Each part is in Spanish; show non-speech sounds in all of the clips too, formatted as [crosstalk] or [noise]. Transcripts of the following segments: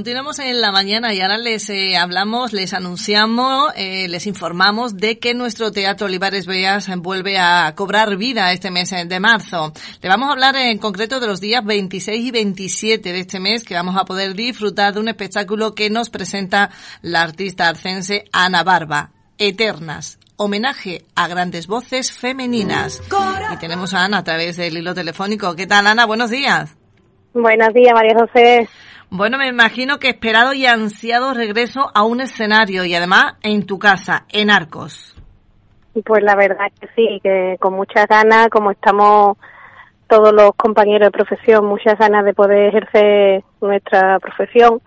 Continuamos en la mañana y ahora les eh, hablamos, les anunciamos, eh, les informamos de que nuestro Teatro Olivares Bellas vuelve a cobrar vida este mes de marzo. Le vamos a hablar en concreto de los días 26 y 27 de este mes que vamos a poder disfrutar de un espectáculo que nos presenta la artista arcense Ana Barba, Eternas, homenaje a grandes voces femeninas. Y tenemos a Ana a través del hilo telefónico. ¿Qué tal, Ana? Buenos días. Buenos días, María José. Bueno, me imagino que esperado y ansiado regreso a un escenario y además en tu casa, en Arcos. Pues la verdad que sí, que con muchas ganas, como estamos todos los compañeros de profesión, muchas ganas de poder ejercer nuestra profesión.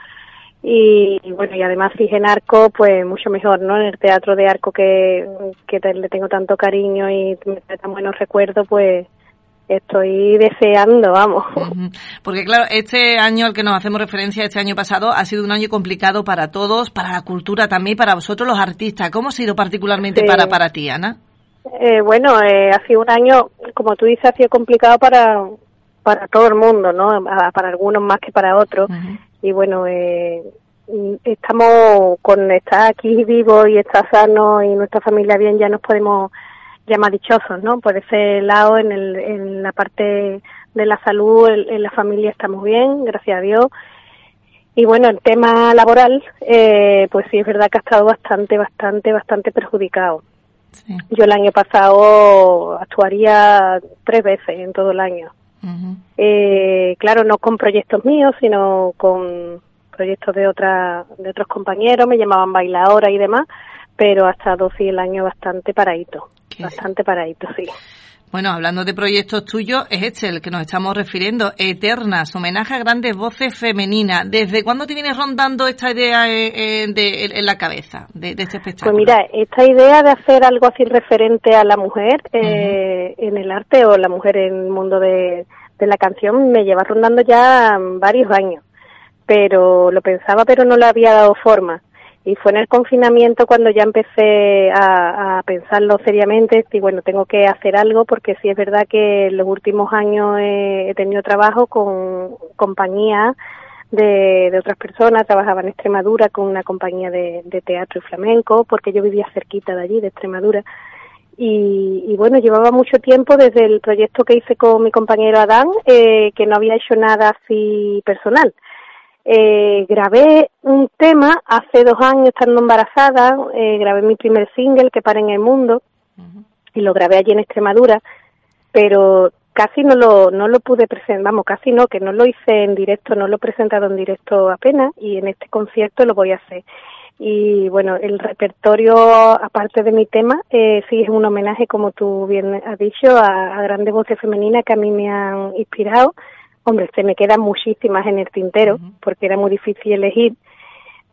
Y, bueno, y además si en Arco, pues mucho mejor, ¿no? En el teatro de Arco que, que le tengo tanto cariño y me trae tan buenos recuerdos, pues estoy deseando, vamos. Porque claro, este año al que nos hacemos referencia, este año pasado, ha sido un año complicado para todos, para la cultura también, para vosotros los artistas. ¿Cómo ha sido particularmente para, para ti, Ana? Eh, bueno, eh, ha sido un año, como tú dices, ha sido complicado para, para todo el mundo, ¿no? Para algunos más que para otros. Y bueno, eh, estamos con estar aquí vivos y estar sanos y nuestra familia bien, ya nos podemos ya más dichosos, ¿no? Por ese lado, en, el, en la parte de la salud, en, la familia estamos bien, gracias a Dios. Y bueno, el tema laboral, eh, pues sí es verdad que ha estado bastante, bastante, bastante perjudicado. Yo el año pasado actuaría tres veces en todo el año. eh, claro, no con proyectos míos, sino con proyectos de, otra, de otros compañeros, me llamaban bailadora y demás, pero hasta dos y el año bastante paradito. Bastante paradito, sí. Bueno, hablando de proyectos tuyos, es este el que nos estamos refiriendo, Eternas, homenaje a grandes voces femeninas. ¿Desde cuándo te vienes rondando esta idea eh, eh, en la cabeza de, este espectáculo? Pues mira, esta idea de hacer algo así referente a la mujer eh, en el arte o la mujer en el mundo de, de la canción me lleva rondando ya varios años. Pero lo pensaba, pero no le había dado forma y fue en el confinamiento cuando ya empecé a, pensarlo seriamente y bueno tengo que hacer algo porque sí es verdad que en los últimos años he, tenido trabajo con compañías de, otras personas. Trabajaba en Extremadura con una compañía de, teatro y flamenco porque yo vivía cerquita de allí de Extremadura. Y, bueno llevaba mucho tiempo desde el proyecto que hice con mi compañero Adán eh, que no había hecho nada así personal eh, grabé un tema hace dos años estando embarazada, eh, grabé mi primer single, Que para en el mundo, y lo grabé allí en Extremadura, pero casi no lo, no lo pude presentar, vamos, casi no, que no lo hice en directo, no lo he presentado en directo apenas, y en este concierto lo voy a hacer. Y bueno, el repertorio, aparte de mi tema, eh, sí es un homenaje, como tú bien has dicho, a grandes voces femeninas que a mí me han inspirado Hombre, se me quedan muchísimas en el tintero porque era muy difícil elegir,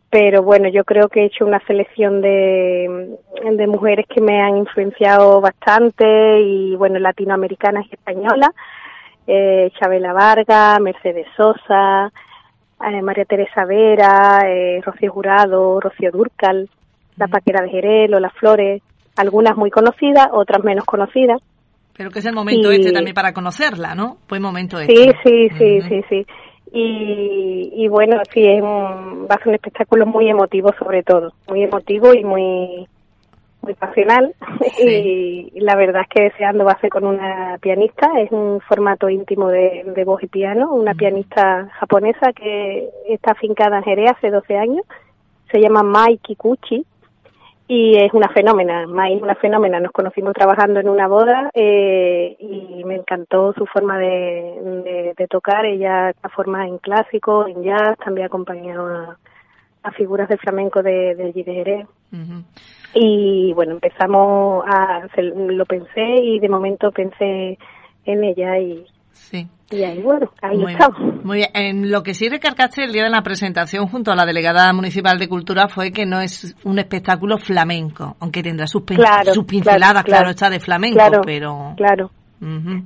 pero bueno, yo creo que he hecho una selección de, de mujeres que me han influenciado bastante y bueno, latinoamericanas y españolas, eh, Chabela Vargas, Mercedes Sosa, eh, María Teresa Vera, eh, Rocío Jurado, Rocío Durcal, La Paquera de Jerez, Las Flores, algunas muy conocidas, otras menos conocidas. Pero que es el momento este también para conocerla, ¿no? Buen momento este. Sí, sí, sí, sí, sí. Y, y bueno, sí, es un, va a ser un espectáculo muy emotivo sobre todo, muy emotivo y muy muy pasional. [laughs] Y, la verdad es que deseando va a ser con una pianista, es un formato íntimo de, de voz y piano, una pianista japonesa que está afincada en Jerez hace 12 años, se llama Mai Kikuchi y es una fenómena, es una fenómena. Nos conocimos trabajando en una boda eh, y me encantó su forma de, de, tocar. Ella formada en clásico, en jazz, también acompañado a, a figuras de flamenco de, de Jerez. Y bueno, empezamos a, lo pensé y de momento pensé en ella y, Sí. Y ahí, bueno, ahí muy estamos. muy bien. En lo que sí recargaste el día de la presentación junto a la delegada municipal de Cultura fue que no es un espectáculo flamenco, aunque tendrá sus, pinceladas, claro, está de flamenco, pero... Claro.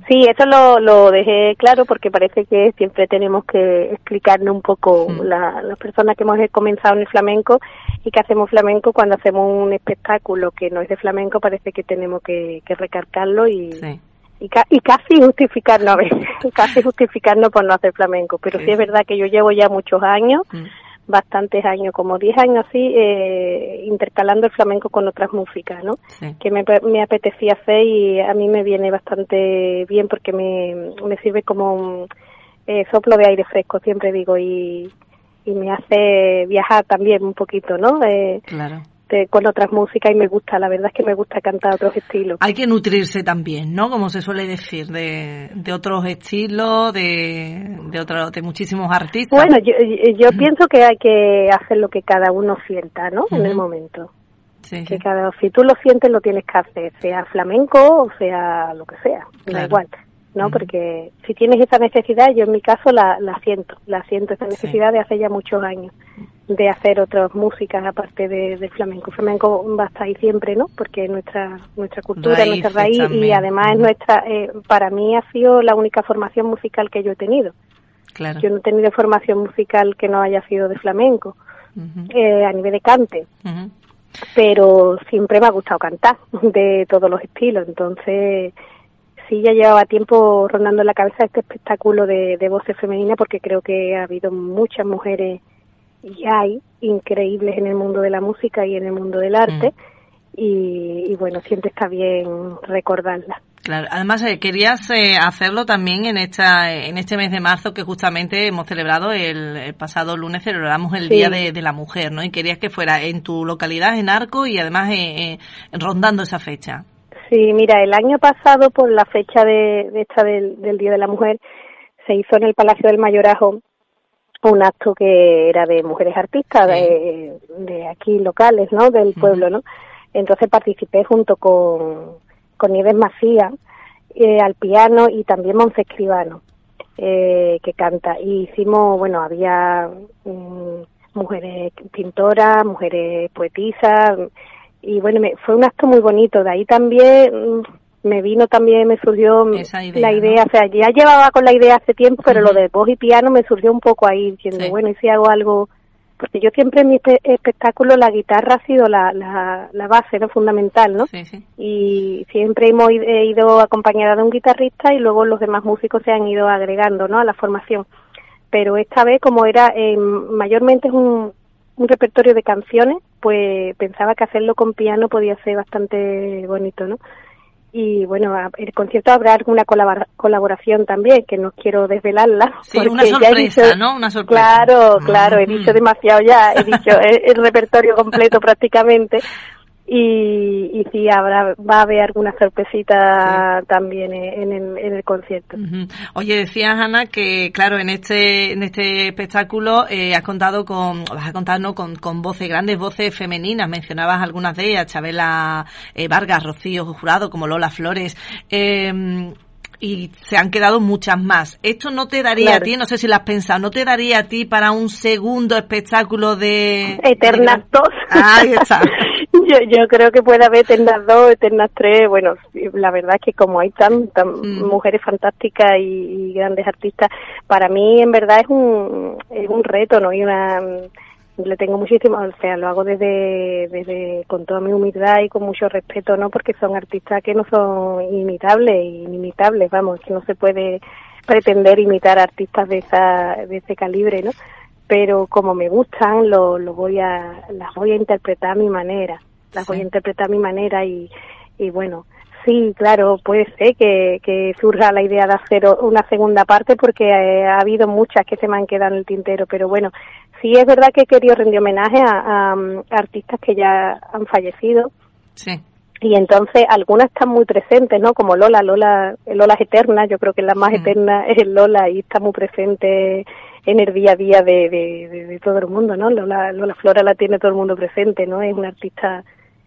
Sí, eso lo, lo dejé claro porque parece que siempre tenemos que explicarle un poco la, las personas que hemos comenzado en el flamenco y que hacemos flamenco cuando hacemos un espectáculo que no es de flamenco parece que tenemos que, que recargarlo y, y, y casi justificarnos [laughs] a veces, casi justificarnos por no hacer flamenco, pero sí. es verdad que yo llevo ya muchos años, mm. bastantes años, como 10 años así, eh, intercalando el flamenco con otras músicas, ¿no? Que me, me, apetecía hacer y a mí me viene bastante bien porque me, me sirve como un eh, soplo de aire fresco, siempre digo, y, y me hace viajar también un poquito, ¿no? Eh, claro. Con otras músicas y me gusta, la verdad es que me gusta cantar otros estilos. Hay que nutrirse también, ¿no? Como se suele decir, de, de otros estilos, de, de, otro, de muchísimos artistas. Bueno, yo, yo pienso que hay que hacer lo que cada uno sienta, ¿no? En el momento. Sí, que cada, si tú lo sientes, lo tienes que hacer, sea flamenco o sea lo que sea, da igual. ¿No? Porque si tienes esa necesidad, yo en mi caso la, la siento, la siento, esa necesidad de hace ya muchos años de hacer otras músicas aparte de, flamenco. Flamenco va a estar ahí siempre, ¿no? Porque nuestra nuestra cultura, nuestra raíz y además es nuestra, eh, para mí ha sido la única formación musical que yo he tenido. Claro. Yo no he tenido formación musical que no haya sido de flamenco, eh, a nivel de cante. Pero siempre me ha gustado cantar [laughs] de todos los estilos, entonces sí ya llevaba tiempo rondando la cabeza este espectáculo de, voces femeninas porque creo que ha habido muchas mujeres y hay increíbles en el mundo de la música y en el mundo del arte mm. y, bueno, siempre está bien recordarlas. Claro, además eh, querías eh, hacerlo también en esta en este mes de marzo que justamente hemos celebrado el, pasado lunes celebramos el Día de, la Mujer, ¿no? Y querías que fuera en tu localidad, en Arco y además eh, rondando esa fecha. Sí, mira, el año pasado, por la fecha de, esta del, Día de la Mujer, se hizo en el Palacio del Mayorajo un acto que era de mujeres artistas de, de aquí locales, ¿no? Del pueblo, ¿no? Entonces participé junto con, con Nieves Macía eh, al piano y también Monse Escribano, eh, que canta. Y hicimos, bueno, había mm, mujeres pintoras, mujeres poetisas, y bueno, me, fue un acto muy bonito. De ahí también mm, me vino también, me surgió la idea, o sea, ya llevaba con la idea hace tiempo, pero lo de voz y piano me surgió un poco ahí, diciendo, bueno, y si hago algo, porque yo siempre en mi espectáculo la guitarra ha sido la, la, la base, ¿no? Fundamental, ¿no? Y siempre hemos ido acompañada de un guitarrista y luego los demás músicos se han ido agregando, ¿no? A la formación. Pero esta vez, como era, eh, mayormente es un, un repertorio de canciones, pues pensaba que hacerlo con piano podía ser bastante bonito, ¿no? Y bueno, el concierto habrá alguna colaboración también, que no quiero desvelarla. Sí, una sorpresa, ¿no? Una sorpresa. Claro, claro, he dicho demasiado ya, he dicho el repertorio completo prácticamente, y, y sí habrá va a haber alguna sorpresita también en el, en el concierto. Oye, decías Ana que claro en este en este espectáculo eh, has contado con vas a contarnos con, con voces grandes voces femeninas mencionabas algunas de ellas Chabela eh, Vargas, Rocío Jurado como Lola Flores. Eh, y se han quedado muchas más. Esto no te daría a ti, no sé si lo has pensado, no te daría a ti para un segundo espectáculo de... Eternas dos. ahí está. [laughs] [laughs] yo, yo creo que puede haber Eternas dos, Eternas tres, bueno, la verdad es que como hay tan, tan mm. mujeres fantásticas y, grandes artistas, para mí en verdad es un, es un reto, ¿no? Y una le tengo muchísimo, o sea, lo hago desde, desde con toda mi humildad y con mucho respeto, ¿no? Porque son artistas que no son imitables, inimitables, vamos, que no se puede pretender imitar artistas de esa, de ese calibre, ¿no? Pero como me gustan, lo, lo voy a, las voy a interpretar a mi manera, las voy a interpretar a mi manera y, y bueno, Sí, claro, puede ser que, que, surja la idea de hacer una segunda parte porque eh, ha habido muchas que se me han quedado en el tintero, pero bueno, sí es verdad que he querido rendir homenaje a, artistas que ya han fallecido. Sí. Y entonces algunas están muy presentes, ¿no? Como Lola, Lola, Lola es eterna, yo creo que la más mm. eterna es Lola y está muy presente en el día a día de, de, de, todo el mundo, ¿no? Lola, Lola Flora la tiene todo el mundo presente, ¿no? Es una artista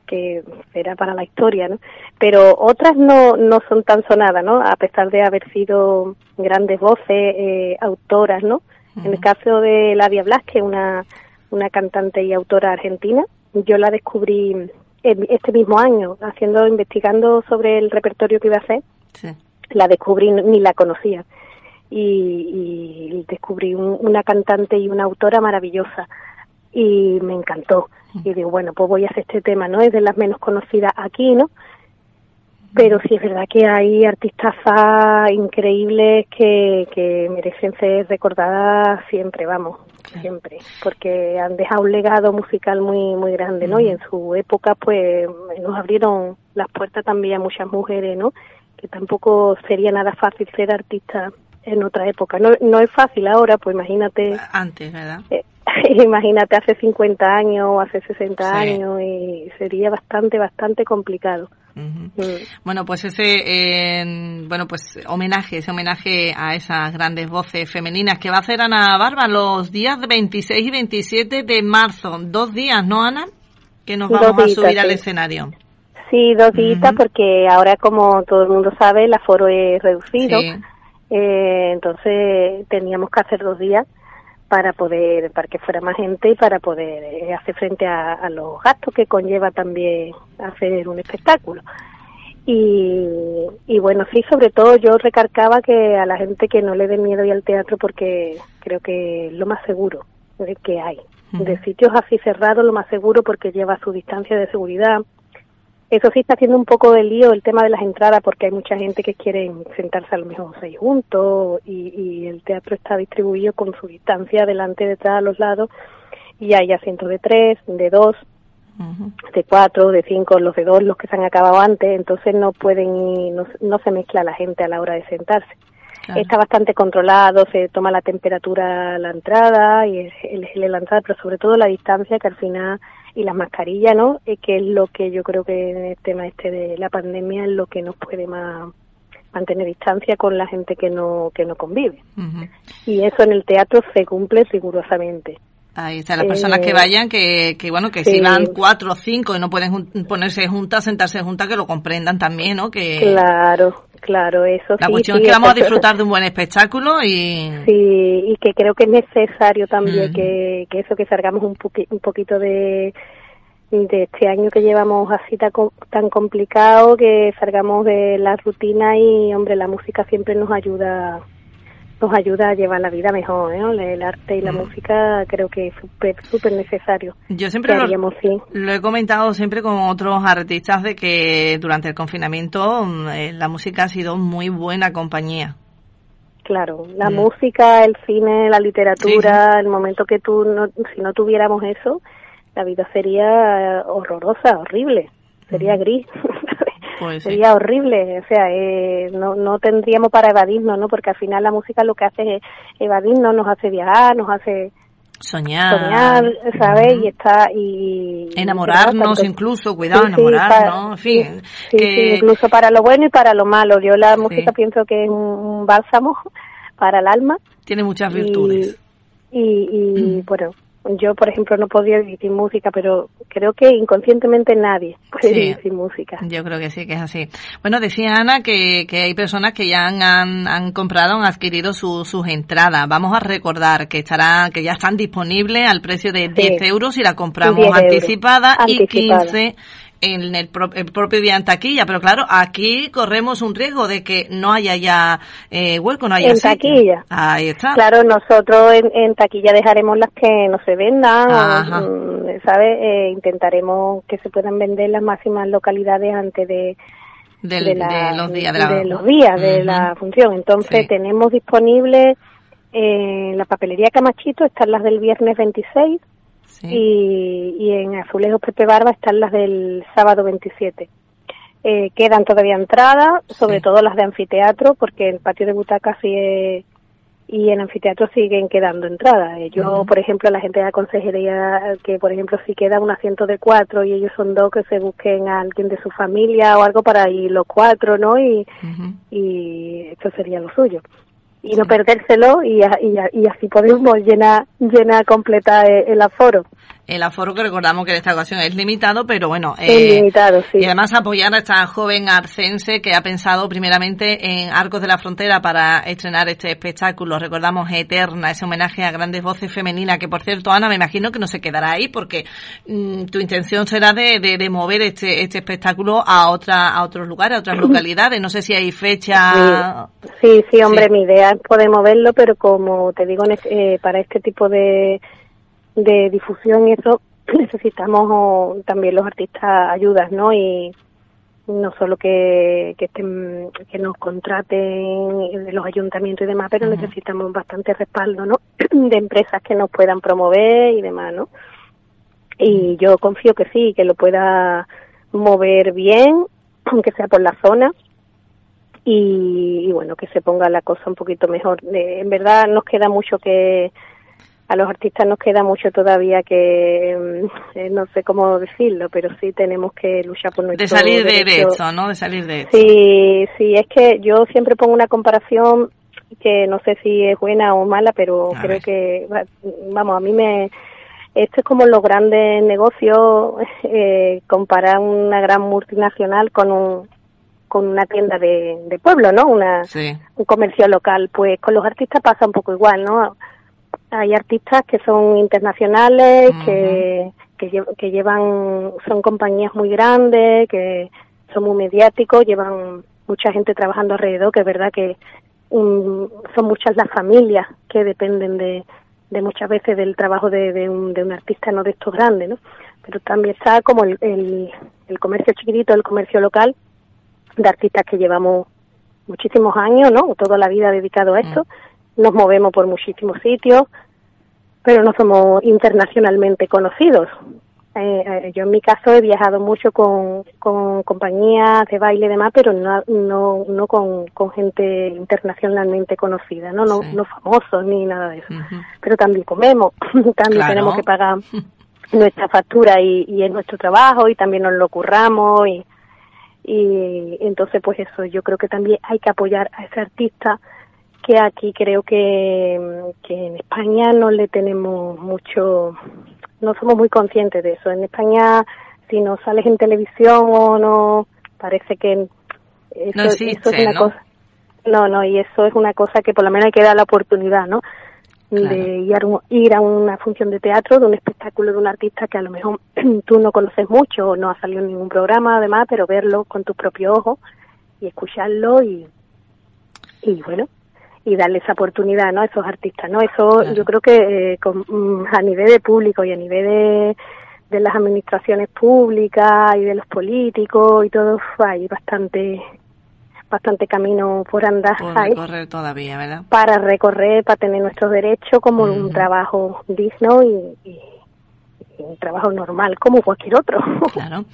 que será para la historia, ¿no? Pero otras no, no son tan sonadas, ¿no? A pesar de haber sido grandes voces, eh, autoras, ¿no? En el caso de Ladia Blasque, una, una cantante y autora argentina, yo la descubrí este mismo año, haciendo, investigando sobre el repertorio que iba a hacer. La descubrí, ni la conocía. Y, y descubrí una cantante y una autora maravillosa. Y me encantó y digo, bueno, pues voy a hacer este tema, ¿no? Es de las menos conocidas aquí, ¿no? pero sí es verdad que hay artistas increíbles que, que merecen ser recordadas siempre, vamos, siempre, porque han dejado un legado musical muy muy grande, ¿no? Y en su época, pues, nos abrieron las puertas también a muchas mujeres, ¿no? Que tampoco sería nada fácil ser artista en otra época. No, no es fácil ahora, pues imagínate. Antes, ¿verdad? Eh, [laughs] imagínate hace 50 años o hace 60 años y sería bastante, bastante complicado. Mm. Bueno, pues ese, bueno, pues homenaje, ese homenaje a esas grandes voces femeninas que va a hacer Ana Barba los días 26 y 27 de marzo. Dos días, ¿no, Ana? Que nos vamos a subir al escenario. Sí, dos días, porque ahora, como todo el mundo sabe, el aforo es reducido. Eh, entonces teníamos que hacer dos días para poder, para que fuera más gente y para poder eh, hacer frente a, los gastos que conlleva también hacer un espectáculo. Y, y bueno, sí, sobre todo yo recargaba que a la gente que no le dé miedo ir al teatro porque creo que es lo más seguro que hay. De sitios así cerrados, lo más seguro porque lleva su distancia de seguridad, eso sí está haciendo un poco de lío el tema de las entradas porque hay mucha gente que quiere sentarse a lo mejor seis juntos y, el teatro está distribuido con su distancia delante, detrás, a los lados y hay asientos de tres, de dos, de cuatro, de cinco, los de dos, los que se han acabado antes, entonces no pueden y no, se mezcla la gente a la hora de sentarse. Está bastante controlado, se toma la temperatura a la entrada y el, el, el, la entrada, pero sobre todo la distancia que al final y las mascarillas, ¿no? Eh, que es lo que yo creo que en el tema este de la pandemia es lo que nos puede más mantener distancia con la gente que no que no convive. Y eso en el teatro se cumple rigurosamente. Ahí están las personas que eh, vayan, que, que bueno, que si van cuatro o cinco y no pueden ponerse juntas, sentarse juntas, que lo comprendan también, ¿no? Que claro, claro, eso La cuestión es que vamos a disfrutar de un buen espectáculo y... Sí, y que creo que es necesario también que, que eso, que salgamos un, un poquito de de este año que llevamos así tan, tan complicado, que salgamos de la rutina y, hombre, la música siempre nos ayuda nos ayuda a llevar la vida mejor, ¿eh? El arte y la mm. música creo que es súper, súper necesario. Yo siempre lo, lo, he comentado siempre con otros artistas de que durante el confinamiento mm, eh, la música ha sido muy buena compañía. Claro, la mm. música, el cine, la literatura, el momento que tú, no, si no tuviéramos eso, la vida sería horrorosa, horrible, sería gris. [laughs] Pues Sería horrible, o sea, eh, no, no tendríamos para evadirnos, ¿no? Porque al final la música lo que hace es evadirnos, nos hace viajar, nos hace soñar, soñar ¿sabes? Y está y enamorarnos incluso, cuidado, enamorarnos, en fin, que... incluso para lo bueno y para lo malo. Yo la música pienso que es un bálsamo [laughs] para el alma. Tiene muchas virtudes. Y, y, [clears throat] bueno, yo, por ejemplo, no podía vivir sin música, pero creo que inconscientemente nadie puede vivir sin música. Yo creo que sí, que es así. Bueno, decía Ana que, que hay personas que ya han, han, comprado, han adquirido sus entradas. Vamos a recordar que estará, que ya están disponibles al precio de 10 euros si la compramos anticipada, anticipada, y 15 en el, propio día en taquilla, pero claro, aquí corremos un riesgo de que no haya ya eh, hueco, no haya En taquilla. Ahí está. Claro, nosotros en, taquilla dejaremos las que no se vendan, mm, ¿sabes? Eh, intentaremos que se puedan vender las máximas localidades antes de, de, los días de la, los días de la función. Entonces tenemos disponibles en la papelería Camachito, están las del viernes 26, y, y, en Azulejos Pepe Barba están las del sábado 27. Eh, quedan todavía entradas, sobre todo las de anfiteatro, porque el patio de butacas sigue y en anfiteatro siguen quedando entradas. Eh, yo, por ejemplo, la gente de la consejería que, por ejemplo, si queda un asiento de cuatro y ellos son dos, que se busquen a alguien de su familia o algo para ir los cuatro, ¿no? Y, y esto sería lo suyo y no perdérselo y, y, y, así podemos llenar, llenar completa el aforo el aforo que recordamos que en esta ocasión es limitado, pero bueno. Eh, limitado, sí. Y además apoyar a esta joven arcense que ha pensado primeramente en Arcos de la Frontera para estrenar este espectáculo. Recordamos Eterna, ese homenaje a grandes voces femeninas, que por cierto, Ana, me imagino que no se quedará ahí porque mm, tu intención será de, de, mover este, este espectáculo a otra, a otros lugares, a otras [clears throat] localidades. No sé si hay fecha. Sí, sí, hombre, mi idea es poder moverlo, pero como te digo, eh, para este tipo de de difusión y eso [laughs] necesitamos también los artistas ayudas, ¿no? Y, no solo que, que, estén, que nos contraten de los ayuntamientos y demás, pero necesitamos bastante respaldo, ¿no? [clears throat] de empresas que nos puedan promover y demás, ¿no? Y yo confío que sí, que lo pueda mover bien, [clears throat] aunque sea por la zona, y, bueno, que se ponga la cosa un poquito mejor. en verdad nos queda mucho que, a los artistas nos queda mucho todavía que, mm, eh, no sé cómo decirlo, pero sí tenemos que luchar por nuestro De salir de eso, ¿no? De salir de eso. Sí, sí, es que yo siempre pongo una comparación que no sé si es buena o mala, pero creo que, vamos, a mí me... Esto es como los grandes negocios, [laughs] eh, comparar una gran multinacional con un, con una tienda de, pueblo, ¿no? Una, Un comercio local. Pues con los artistas pasa un poco igual, ¿no? Hay artistas que son internacionales, que, que, llevan, son compañías muy grandes, que son muy mediáticos, llevan mucha gente trabajando alrededor, que es verdad que son muchas las familias que dependen de, de muchas veces del trabajo de, de, un, de un artista no de estos grandes, ¿no? Pero también está como el, el, el comercio chiquitito, el comercio local, de artistas que llevamos muchísimos años, ¿no? Toda la vida dedicado a esto. Mm. Nos movemos por muchísimos sitios, pero no somos internacionalmente conocidos. Eh, eh, yo en mi caso he viajado mucho con, con compañías de baile y demás, pero no, no, no con, con gente internacionalmente conocida, no, no, no famosos ni nada de eso. Pero también comemos, [laughs] también tenemos que pagar [laughs] nuestra factura y, y es nuestro trabajo y también nos lo curramos y, y entonces pues eso yo creo que también hay que apoyar a ese artista que aquí creo que, que en España no le tenemos mucho no somos muy conscientes de eso. En España si no sales en televisión o no parece que eso, no existe, es una cosa no no y eso es una cosa que por lo menos hay que dar la oportunidad no de ir a, una función de teatro, de un espectáculo de un artista que a lo mejor [clears throat] tú no conoces mucho o no ha salido en ningún programa además, pero verlo con tus propios ojos y escucharlo y, y bueno, y darle esa oportunidad ¿no? a esos artistas. ¿no? Eso yo creo que eh, mm, a nivel de público y a nivel de, de las administraciones públicas y de los políticos y todo, hay bastante bastante camino por andar por recorrer todavía, ¿verdad? Para recorrer, para tener nuestros derechos como un trabajo digno y un trabajo normal como cualquier otro. [laughs] Claro,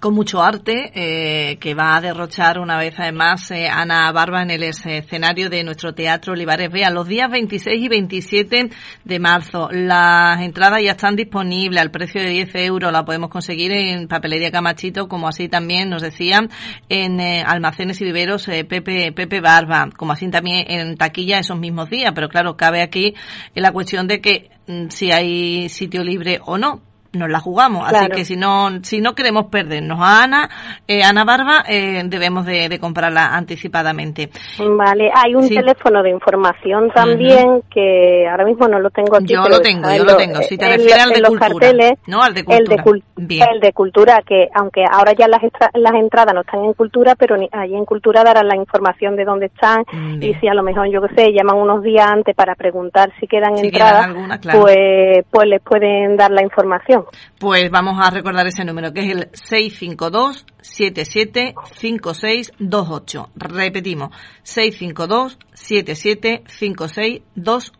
con mucho arte eh, que va a derrochar una vez además eh, Ana Barba en el escenario de nuestro Teatro Olivares Vea los días 26 y 27 de marzo. Las entradas ya están disponibles al precio de 10 euros, la podemos conseguir en Papelería Camachito, como así también nos decían en eh, Almacenes y Viveros Pepe, Pepe Barba, como así también en taquilla esos mismos días, pero claro, cabe aquí la cuestión de que mm, si hay sitio libre o no nos la jugamos. Así que si no, si no queremos perdernos a Ana, eh, Ana Barba, eh, debemos de, comprarla anticipadamente. Vale, hay un teléfono de información también que ahora mismo no lo tengo aquí. Yo lo tengo, yo lo tengo. Si te refieres al de los cultura. Carteles, no, al de cultura. El de, cultura, que aunque ahora ya las, las entradas no están en cultura, pero ni, allí en cultura darán la información de dónde están y si a lo mejor, yo qué sé, llaman unos días antes para preguntar si quedan entradas, pues, pues les pueden dar la información. Pues vamos a recordar ese número, que es el 652 775628. Repetimos, 652 775628.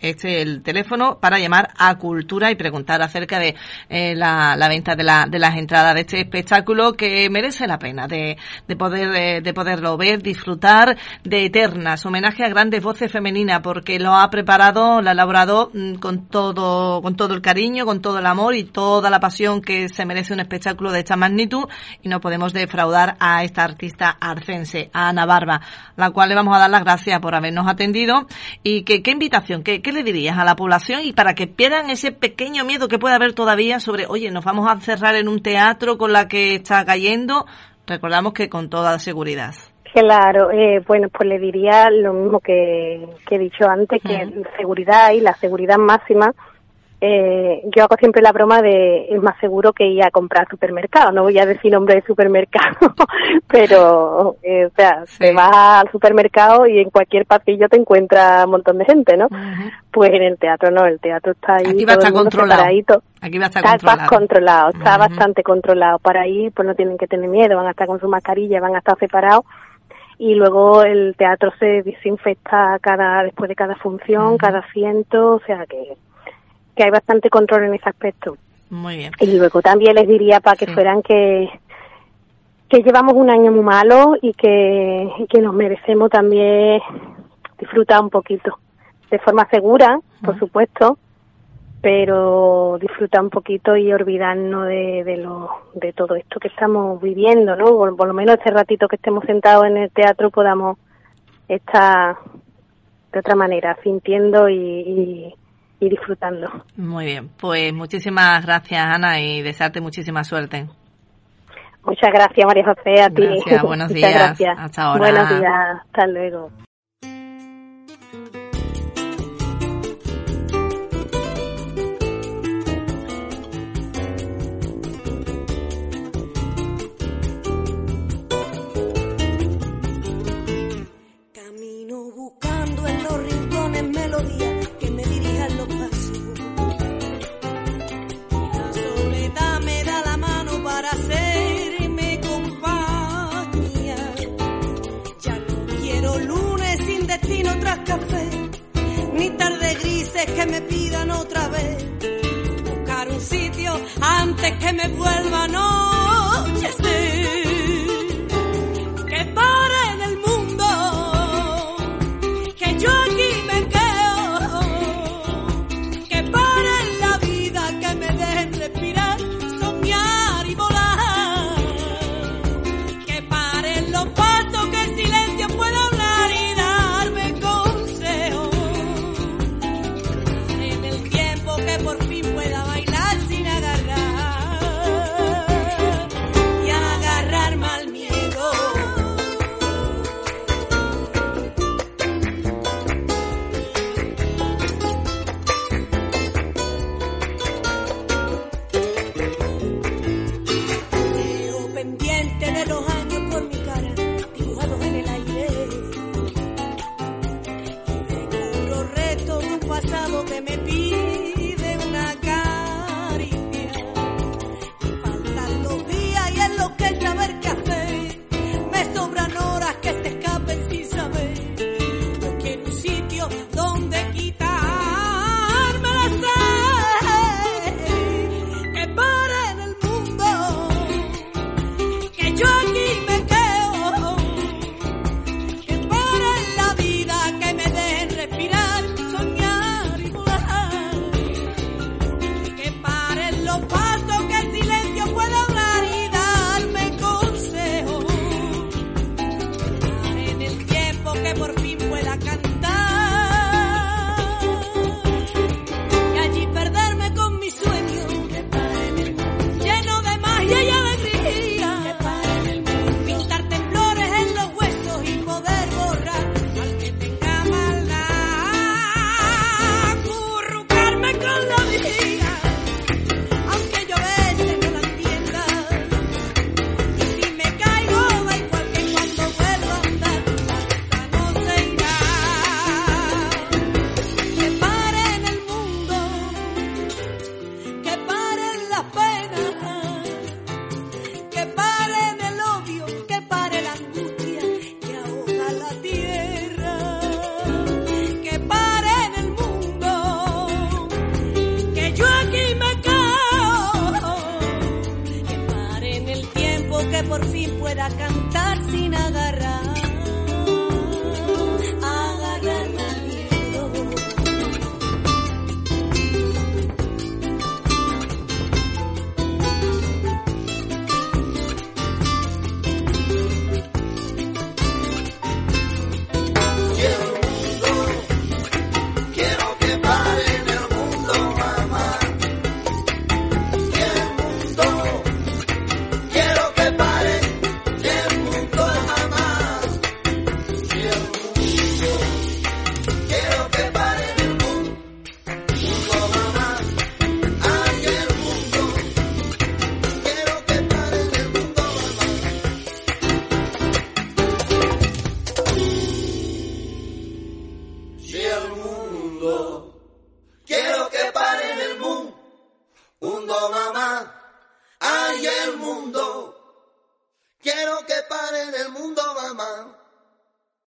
Este es el teléfono para llamar a Cultura y preguntar acerca de eh, la, venta de, la, de las entradas de este espectáculo que merece la pena de, de poder eh, de poderlo ver, disfrutar de Eternas, homenaje a grandes voces femeninas porque lo ha preparado, lo ha elaborado mm, con todo con todo el cariño, con todo el amor y toda la pasión que se merece un espectáculo de esta magnitud. Y no podemos defraudar a esta artista arcense, Ana Barba, la cual le vamos a dar las gracias por habernos atendido y que qué invitación, qué, qué le dirías a la población y para que pierdan ese pequeño miedo que puede haber todavía sobre, oye, nos vamos a encerrar en un teatro con la que está cayendo, recordamos que con toda seguridad. Claro, eh, bueno, pues le diría lo mismo que, he dicho antes, que seguridad y la seguridad máxima eh, yo hago siempre la broma de es más seguro que ir a comprar supermercado. No voy a decir nombre de supermercado, [laughs] pero eh, o sea, te vas al supermercado y en cualquier pasillo te encuentra un montón de gente, ¿no? Pues en el teatro no, el teatro está ahí. Aquí va a estar controlado. Aquí va a estar está controlado. Está bastante controlado. Para ahí pues no tienen que tener miedo, van a estar con su mascarilla, van a estar separados y luego el teatro se desinfecta cada después de cada función, cada asiento, o sea que que hay bastante control en ese aspecto. Muy bien. Y luego también les diría para que fueran que que llevamos un año muy malo y que, que nos merecemos también disfrutar un poquito. De forma segura, por supuesto, pero disfrutar un poquito y olvidarnos de, de, lo, de todo esto que estamos viviendo, ¿no? Por, lo menos este ratito que estemos sentados en el teatro podamos estar de otra manera, sintiendo y y disfrutando. Muy bien, pues muchísimas gracias Ana y desearte muchísima suerte. Muchas gracias María José, a ti. buenos [laughs] días. Gracias. Hasta ahora. Buenos días, hasta luego. Antes que me vuelva anochecer.